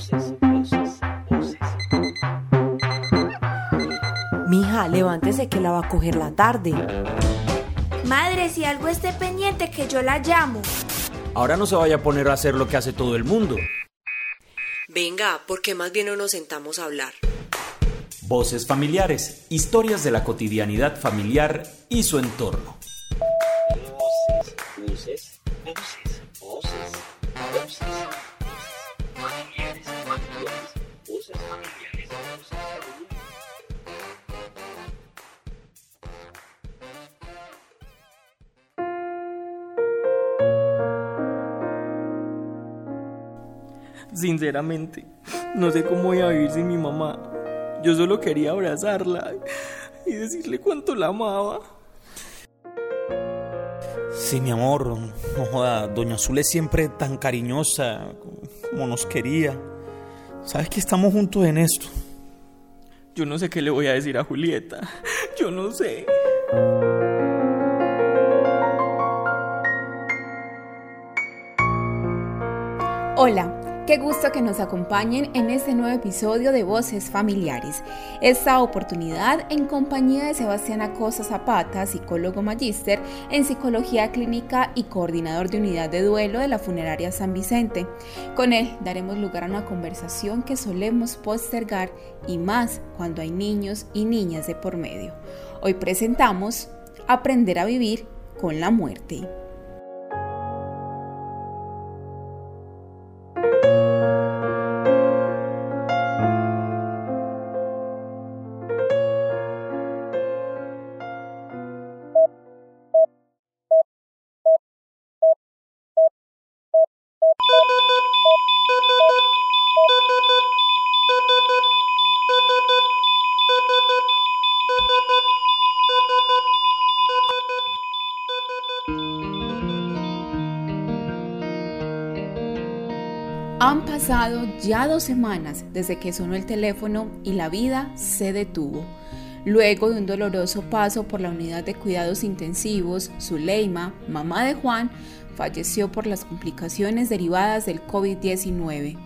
Voces, voces, voces. Mija, levántese que la va a coger la tarde. Madre, si algo esté pendiente, que yo la llamo. Ahora no se vaya a poner a hacer lo que hace todo el mundo. Venga, porque más bien no nos sentamos a hablar. Voces familiares, historias de la cotidianidad familiar y su entorno. Voces, voces, voces, voces, voces. Sinceramente, no sé cómo voy a vivir sin mi mamá. Yo solo quería abrazarla y decirle cuánto la amaba. Sí, mi amor, no joda, Doña Azul es siempre tan cariñosa como nos quería. Sabes que estamos juntos en esto. Yo no sé qué le voy a decir a Julieta. Yo no sé. Hola, qué gusto que nos acompañen en este nuevo episodio de Voces Familiares. Esta oportunidad en compañía de Sebastián Acosta Zapata, psicólogo magíster en psicología clínica y coordinador de unidad de duelo de la funeraria San Vicente. Con él daremos lugar a una conversación que solemos postergar y más cuando hay niños y niñas de por medio. Hoy presentamos Aprender a vivir con la muerte. Pasado ya dos semanas desde que sonó el teléfono y la vida se detuvo. Luego de un doloroso paso por la unidad de cuidados intensivos, Zuleima, mamá de Juan, falleció por las complicaciones derivadas del COVID-19.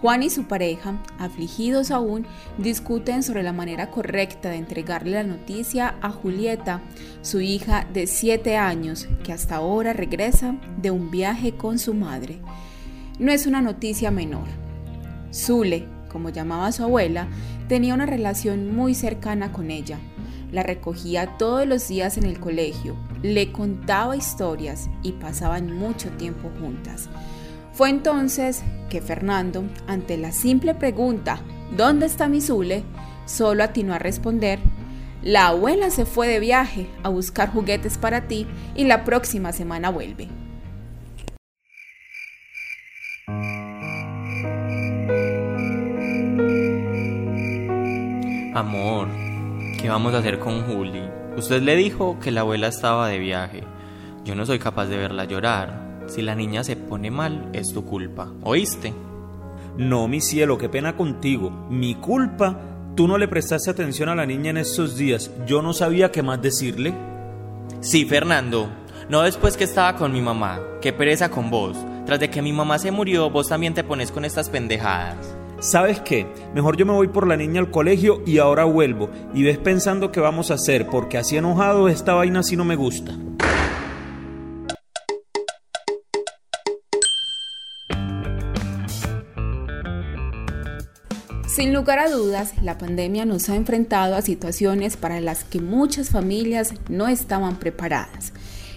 Juan y su pareja, afligidos aún, discuten sobre la manera correcta de entregarle la noticia a Julieta, su hija de 7 años, que hasta ahora regresa de un viaje con su madre. No es una noticia menor. Zule, como llamaba su abuela, tenía una relación muy cercana con ella. La recogía todos los días en el colegio, le contaba historias y pasaban mucho tiempo juntas. Fue entonces que Fernando, ante la simple pregunta ¿Dónde está mi Zule?, solo atinó a responder La abuela se fue de viaje a buscar juguetes para ti y la próxima semana vuelve. Amor, ¿qué vamos a hacer con Juli? Usted le dijo que la abuela estaba de viaje. Yo no soy capaz de verla llorar. Si la niña se pone mal, es tu culpa. ¿Oíste? No, mi cielo, qué pena contigo. Mi culpa. Tú no le prestaste atención a la niña en estos días. Yo no sabía qué más decirle. Sí, Fernando. No después que estaba con mi mamá. Qué pereza con vos. Tras de que mi mamá se murió, vos también te pones con estas pendejadas. ¿Sabes qué? Mejor yo me voy por la niña al colegio y ahora vuelvo. Y ves pensando qué vamos a hacer, porque así enojado esta vaina así no me gusta. Sin lugar a dudas, la pandemia nos ha enfrentado a situaciones para las que muchas familias no estaban preparadas.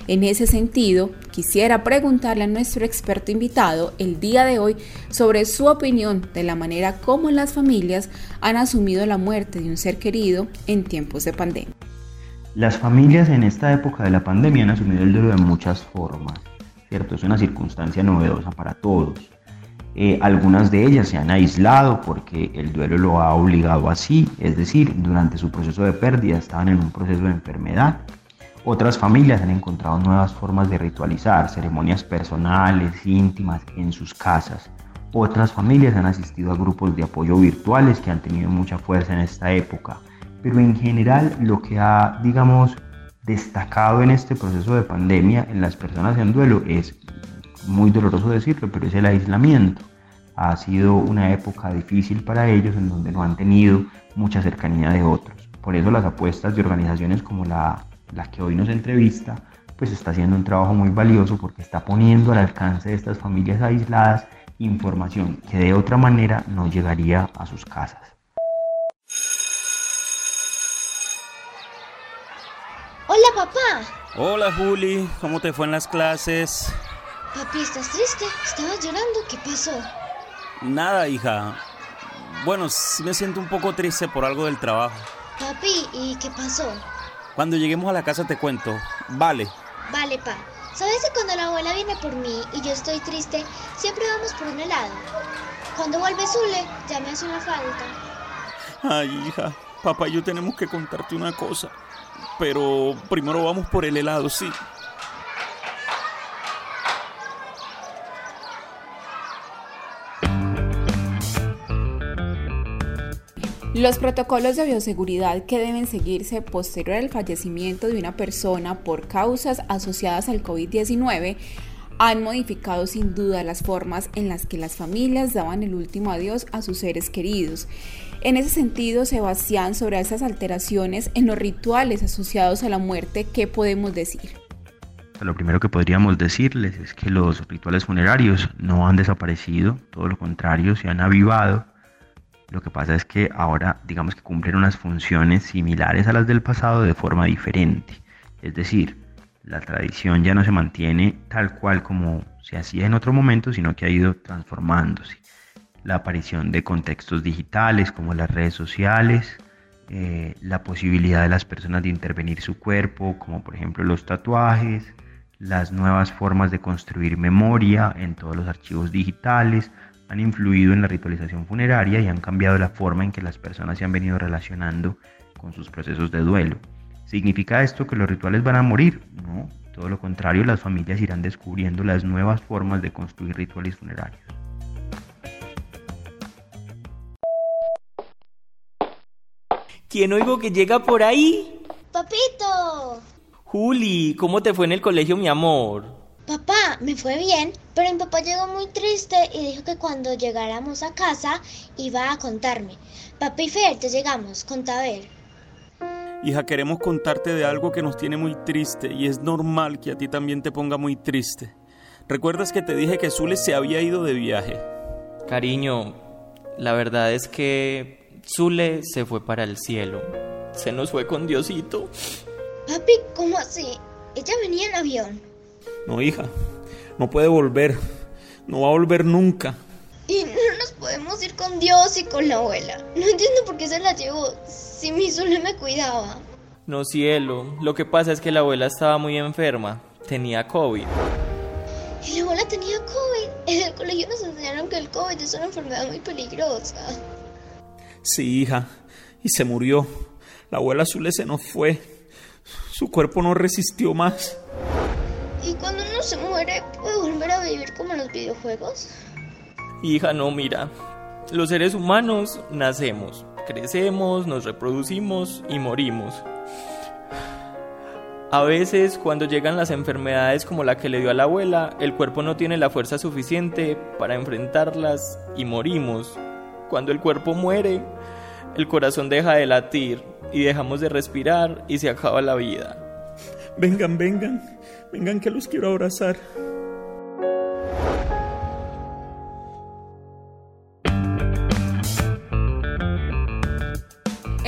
En ese sentido, quisiera preguntarle a nuestro experto invitado el día de hoy sobre su opinión de la manera como las familias han asumido la muerte de un ser querido en tiempos de pandemia. Las familias en esta época de la pandemia han asumido el duelo de muchas formas, ¿cierto? Es una circunstancia novedosa para todos. Eh, algunas de ellas se han aislado porque el duelo lo ha obligado así, es decir, durante su proceso de pérdida estaban en un proceso de enfermedad. Otras familias han encontrado nuevas formas de ritualizar, ceremonias personales, íntimas, en sus casas. Otras familias han asistido a grupos de apoyo virtuales que han tenido mucha fuerza en esta época. Pero en general lo que ha, digamos, destacado en este proceso de pandemia en las personas en duelo es muy doloroso decirlo, pero es el aislamiento. ha sido una época difícil para ellos en donde no han tenido mucha cercanía de otros. Por eso las apuestas de organizaciones como la, la que hoy nos entrevista, pues está haciendo un trabajo muy valioso porque está poniendo al alcance de estas familias aisladas información que de otra manera no llegaría a sus casas. Hola, papá. Hola Juli, ¿cómo te fue en las clases? Papi, ¿estás triste? ¿Estabas llorando? ¿Qué pasó? Nada, hija. Bueno, sí me siento un poco triste por algo del trabajo. Papi, ¿y qué pasó? Cuando lleguemos a la casa te cuento. Vale. Vale, pa. ¿Sabes que cuando la abuela viene por mí y yo estoy triste, siempre vamos por un helado? Cuando vuelve Zule, ya me hace una falta. Ay, hija, papá y yo tenemos que contarte una cosa. Pero primero vamos por el helado, sí. Los protocolos de bioseguridad que deben seguirse posterior al fallecimiento de una persona por causas asociadas al COVID-19 han modificado sin duda las formas en las que las familias daban el último adiós a sus seres queridos. En ese sentido, Sebastián, sobre esas alteraciones en los rituales asociados a la muerte, ¿qué podemos decir? Lo primero que podríamos decirles es que los rituales funerarios no han desaparecido, todo lo contrario, se han avivado lo que pasa es que ahora digamos que cumplen unas funciones similares a las del pasado de forma diferente. Es decir, la tradición ya no se mantiene tal cual como se hacía en otro momento, sino que ha ido transformándose. La aparición de contextos digitales como las redes sociales, eh, la posibilidad de las personas de intervenir su cuerpo, como por ejemplo los tatuajes, las nuevas formas de construir memoria en todos los archivos digitales, han influido en la ritualización funeraria y han cambiado la forma en que las personas se han venido relacionando con sus procesos de duelo. ¿Significa esto que los rituales van a morir? No, todo lo contrario, las familias irán descubriendo las nuevas formas de construir rituales funerarios. ¿Quién oigo que llega por ahí? ¡Papito! Juli, ¿cómo te fue en el colegio, mi amor? Me fue bien, pero mi papá llegó muy triste y dijo que cuando llegáramos a casa iba a contarme. Papá y Fer, te llegamos, conta a ver. Hija, queremos contarte de algo que nos tiene muy triste y es normal que a ti también te ponga muy triste. ¿Recuerdas que te dije que Zule se había ido de viaje? Cariño, la verdad es que Zule se fue para el cielo. Se nos fue con Diosito. Papi, ¿cómo así? Ella venía en avión. No, hija, no puede volver. No va a volver nunca. Y no nos podemos ir con Dios y con la abuela. No entiendo por qué se la llevó si mi Zule me cuidaba. No, cielo. Lo que pasa es que la abuela estaba muy enferma. Tenía COVID. Y la abuela tenía COVID. En el colegio nos enseñaron que el COVID es una enfermedad muy peligrosa. Sí, hija. Y se murió. La abuela Zule se nos fue. Su cuerpo no resistió más. Como en los videojuegos? Hija, no, mira. Los seres humanos nacemos, crecemos, nos reproducimos y morimos. A veces, cuando llegan las enfermedades como la que le dio a la abuela, el cuerpo no tiene la fuerza suficiente para enfrentarlas y morimos. Cuando el cuerpo muere, el corazón deja de latir y dejamos de respirar y se acaba la vida. Vengan, vengan, vengan que los quiero abrazar.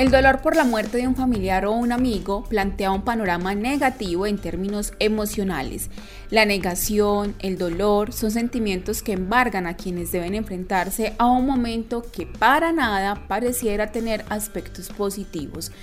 El dolor por la muerte de un familiar o un amigo plantea un panorama negativo en términos emocionales. La negación, el dolor son sentimientos que embargan a quienes deben enfrentarse a un momento que para nada pareciera tener aspectos positivos.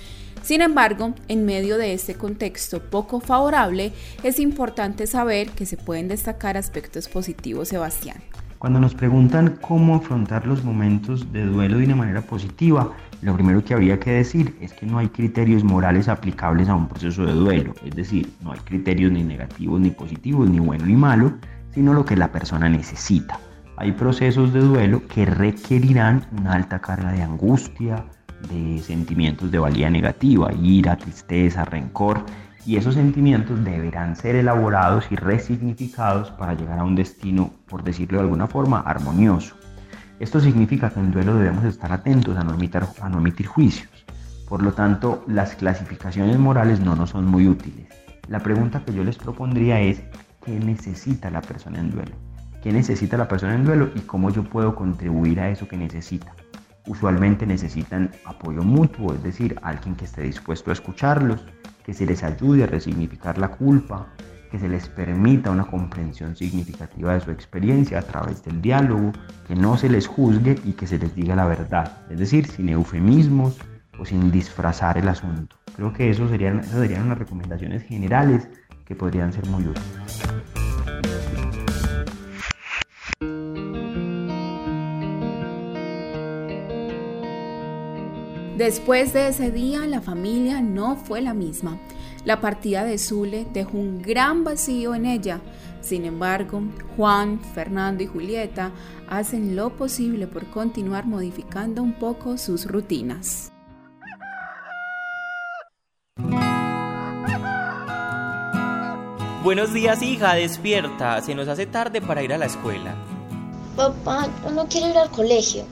Sin embargo, en medio de este contexto poco favorable, es importante saber que se pueden destacar aspectos positivos, Sebastián. Cuando nos preguntan cómo afrontar los momentos de duelo de una manera positiva, lo primero que habría que decir es que no hay criterios morales aplicables a un proceso de duelo, es decir, no hay criterios ni negativos ni positivos, ni bueno ni malo, sino lo que la persona necesita. Hay procesos de duelo que requerirán una alta carga de angustia, de sentimientos de valía negativa, ira, tristeza, rencor, y esos sentimientos deberán ser elaborados y resignificados para llegar a un destino, por decirlo de alguna forma, armonioso. Esto significa que en duelo debemos estar atentos a no emitir, juicios. Por lo tanto, las clasificaciones morales no nos son muy útiles. La pregunta que yo les propondría es, ¿qué necesita la persona en duelo? ¿Qué necesita la persona en duelo y cómo yo puedo contribuir a eso que necesita? Usualmente necesitan apoyo mutuo, es decir, alguien que esté dispuesto a escucharlos, que se les ayude a resignificar la culpa, que se les permita una comprensión significativa de su experiencia a través del diálogo, que no se les juzgue y que se les diga la verdad, es decir, sin eufemismos o sin disfrazar el asunto. Creo que eso serían, esas serían unas recomendaciones generales que podrían ser muy útiles. Después de ese día, la familia no fue la misma. La partida de Zule dejó un gran vacío en ella. Sin embargo, Juan, Fernando y Julieta hacen lo posible por continuar modificando un poco sus rutinas. Buenos días, hija, despierta. Se nos hace tarde para ir a la escuela. Papá, yo no quiero ir al colegio.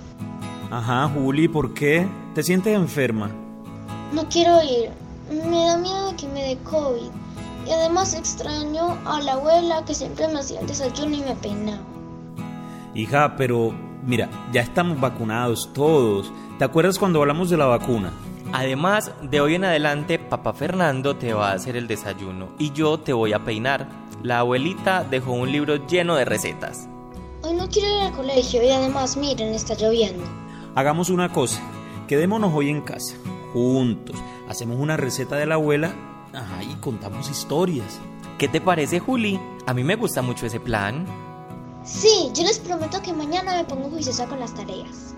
Ajá, Juli, ¿por qué? ¿Te sientes enferma? No quiero ir. Me da miedo que me dé COVID. Y además extraño a la abuela que siempre me hacía el desayuno y me peinaba. Hija, pero mira, ya estamos vacunados todos. ¿Te acuerdas cuando hablamos de la vacuna? Además, de hoy en adelante, papá Fernando te va a hacer el desayuno y yo te voy a peinar. La abuelita dejó un libro lleno de recetas. Hoy no quiero ir al colegio y además, miren, está lloviendo. Hagamos una cosa, quedémonos hoy en casa, juntos, hacemos una receta de la abuela ajá, y contamos historias. ¿Qué te parece, Juli? A mí me gusta mucho ese plan. Sí, yo les prometo que mañana me pongo juiciosa con las tareas.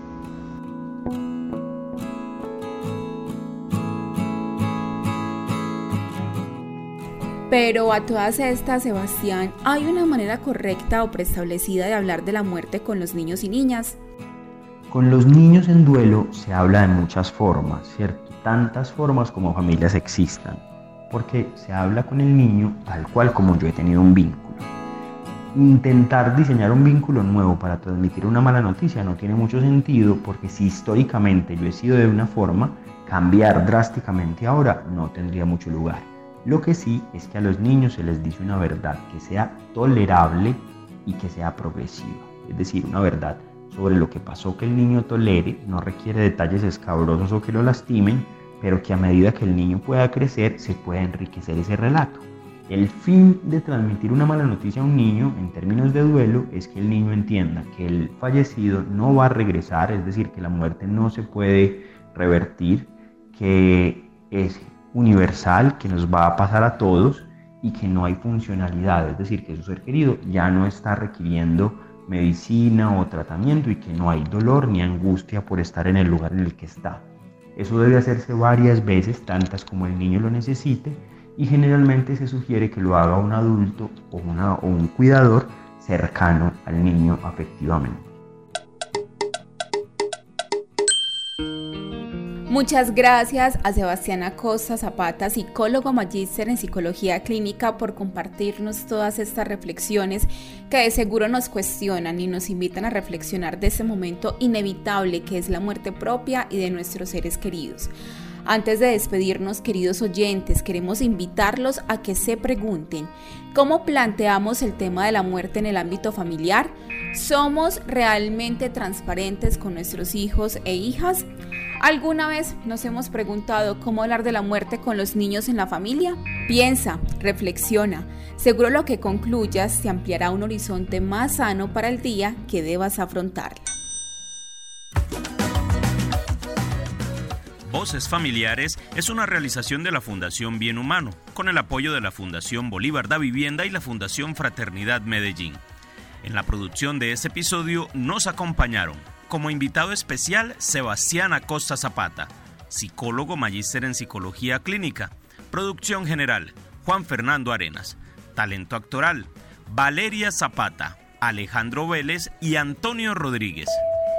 Pero a todas estas, Sebastián, ¿hay una manera correcta o preestablecida de hablar de la muerte con los niños y niñas? Con los niños en duelo se habla de muchas formas, ¿cierto? Tantas formas como familias existan, porque se habla con el niño tal cual como yo he tenido un vínculo. Intentar diseñar un vínculo nuevo para transmitir una mala noticia no tiene mucho sentido porque si históricamente yo he sido de una forma, cambiar drásticamente ahora no tendría mucho lugar. Lo que sí es que a los niños se les dice una verdad que sea tolerable y que sea progresiva, es decir, una verdad sobre lo que pasó que el niño tolere, no requiere detalles escabrosos o que lo lastimen, pero que a medida que el niño pueda crecer se pueda enriquecer ese relato. El fin de transmitir una mala noticia a un niño en términos de duelo es que el niño entienda que el fallecido no va a regresar, es decir, que la muerte no se puede revertir, que es universal que nos va a pasar a todos y que no hay funcionalidad, es decir, que su ser querido ya no está requiriendo medicina o tratamiento y que no hay dolor ni angustia por estar en el lugar en el que está. Eso debe hacerse varias veces, tantas como el niño lo necesite, y generalmente se sugiere que lo haga un adulto o, una, o un cuidador cercano al niño afectivamente. Muchas gracias a Sebastián Acosta Zapata, psicólogo magíster en psicología clínica, por compartirnos todas estas reflexiones que de seguro nos cuestionan y nos invitan a reflexionar de ese momento inevitable que es la muerte propia y de nuestros seres queridos. Antes de despedirnos, queridos oyentes, queremos invitarlos a que se pregunten, ¿cómo planteamos el tema de la muerte en el ámbito familiar? ¿Somos realmente transparentes con nuestros hijos e hijas? ¿Alguna vez nos hemos preguntado cómo hablar de la muerte con los niños en la familia? Piensa, reflexiona. Seguro lo que concluyas te ampliará un horizonte más sano para el día que debas afrontarla. Voces Familiares es una realización de la Fundación Bien Humano, con el apoyo de la Fundación Bolívar da Vivienda y la Fundación Fraternidad Medellín. En la producción de este episodio nos acompañaron como invitado especial Sebastián Acosta Zapata, psicólogo magíster en psicología clínica. Producción general Juan Fernando Arenas. Talento actoral Valeria Zapata, Alejandro Vélez y Antonio Rodríguez.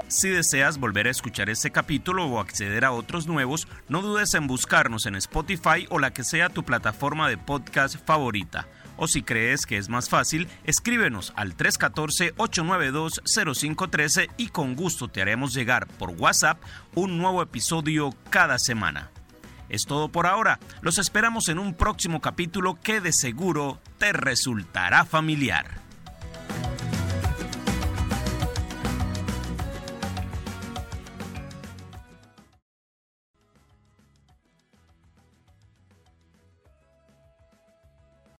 Si deseas volver a escuchar este capítulo o acceder a otros nuevos, no dudes en buscarnos en Spotify o la que sea tu plataforma de podcast favorita. O si crees que es más fácil, escríbenos al 314-892-0513 y con gusto te haremos llegar por WhatsApp un nuevo episodio cada semana. Es todo por ahora. Los esperamos en un próximo capítulo que de seguro te resultará familiar.